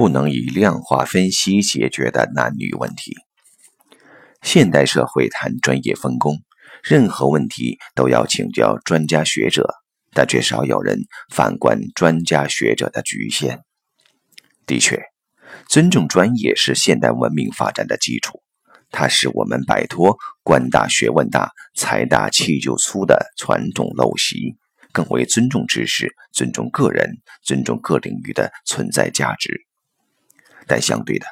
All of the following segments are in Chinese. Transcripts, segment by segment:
不能以量化分析解决的男女问题。现代社会谈专业分工，任何问题都要请教专家学者，但却少有人反观专家学者的局限。的确，尊重专业是现代文明发展的基础，它使我们摆脱“官大学问大，财大气就粗”的传统陋习，更为尊重知识、尊重个人、尊重各领域的存在价值。但相对的，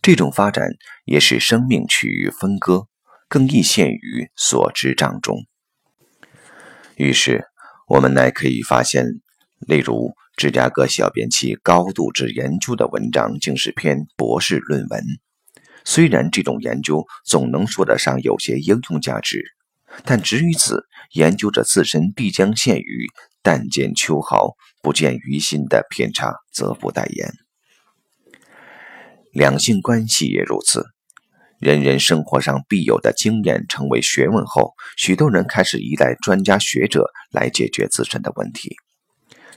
这种发展也使生命趋于分割，更易陷于所知障中。于是，我们乃可以发现，例如芝加哥小便器高度之研究的文章，竟是篇博士论文。虽然这种研究总能说得上有些应用价值，但止于此，研究者自身必将陷于但见秋毫，不见于心的偏差，则不待言。两性关系也如此，人人生活上必有的经验成为学问后，许多人开始依赖专家学者来解决自身的问题。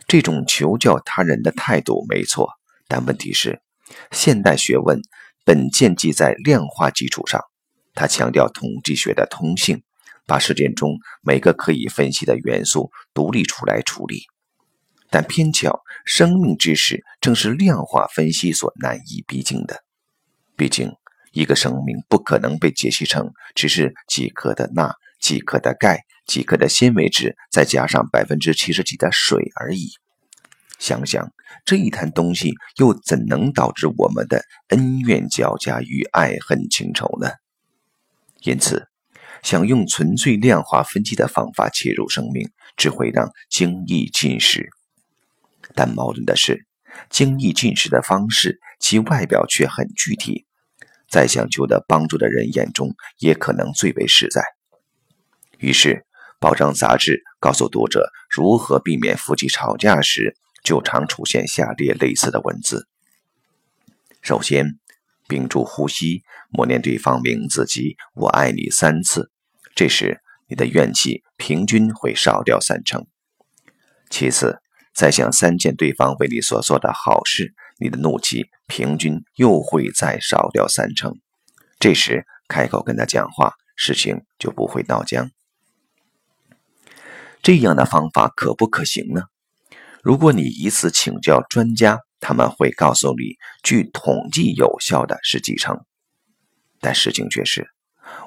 这种求教他人的态度没错，但问题是，现代学问本建基在量化基础上，它强调统计学的通性，把事件中每个可以分析的元素独立出来处理。但偏巧，生命知识正是量化分析所难以逼近的。毕竟，一个生命不可能被解析成只是几克的钠、几克的钙、几克的纤维质，再加上百分之七十几的水而已。想想这一摊东西，又怎能导致我们的恩怨交加与爱恨情仇呢？因此，想用纯粹量化分析的方法切入生命，只会让精益尽失。但矛盾的是，精益进食的方式，其外表却很具体，在想求得帮助的人眼中，也可能最为实在。于是，报章杂志告诉读者如何避免夫妻吵架时，就常出现下列类似的文字：首先，屏住呼吸，默念对方名字及“我爱你”三次，这时你的怨气平均会少掉三成。其次，再想三件对方为你所做的好事，你的怒气平均又会再少掉三成。这时开口跟他讲话，事情就不会闹僵。这样的方法可不可行呢？如果你以此请教专家，他们会告诉你，据统计有效的是几成。但事情却是。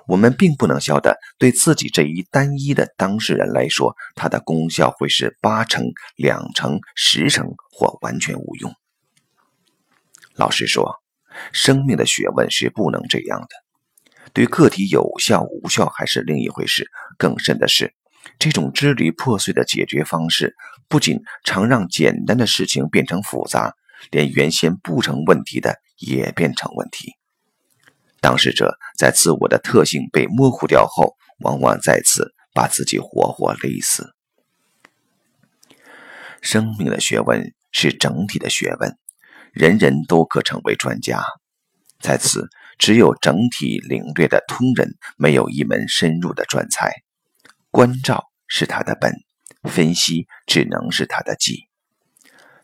我们并不能晓得，对自己这一单一的当事人来说，它的功效会是八成、两成、十成或完全无用。老实说，生命的学问是不能这样的。对个体有效无效还是另一回事。更甚的是，这种支离破碎的解决方式，不仅常让简单的事情变成复杂，连原先不成问题的也变成问题。当事者在自我的特性被模糊掉后，往往再次把自己活活勒死。生命的学问是整体的学问，人人都可成为专家。在此，只有整体领略的通人，没有一门深入的专才。关照是他的本，分析只能是他的技。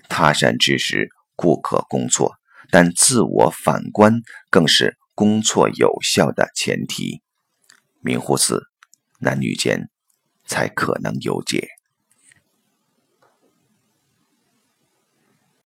他山之石，固可攻错，但自我反观更是。攻错有效的前提，明乎此，男女间才可能有解。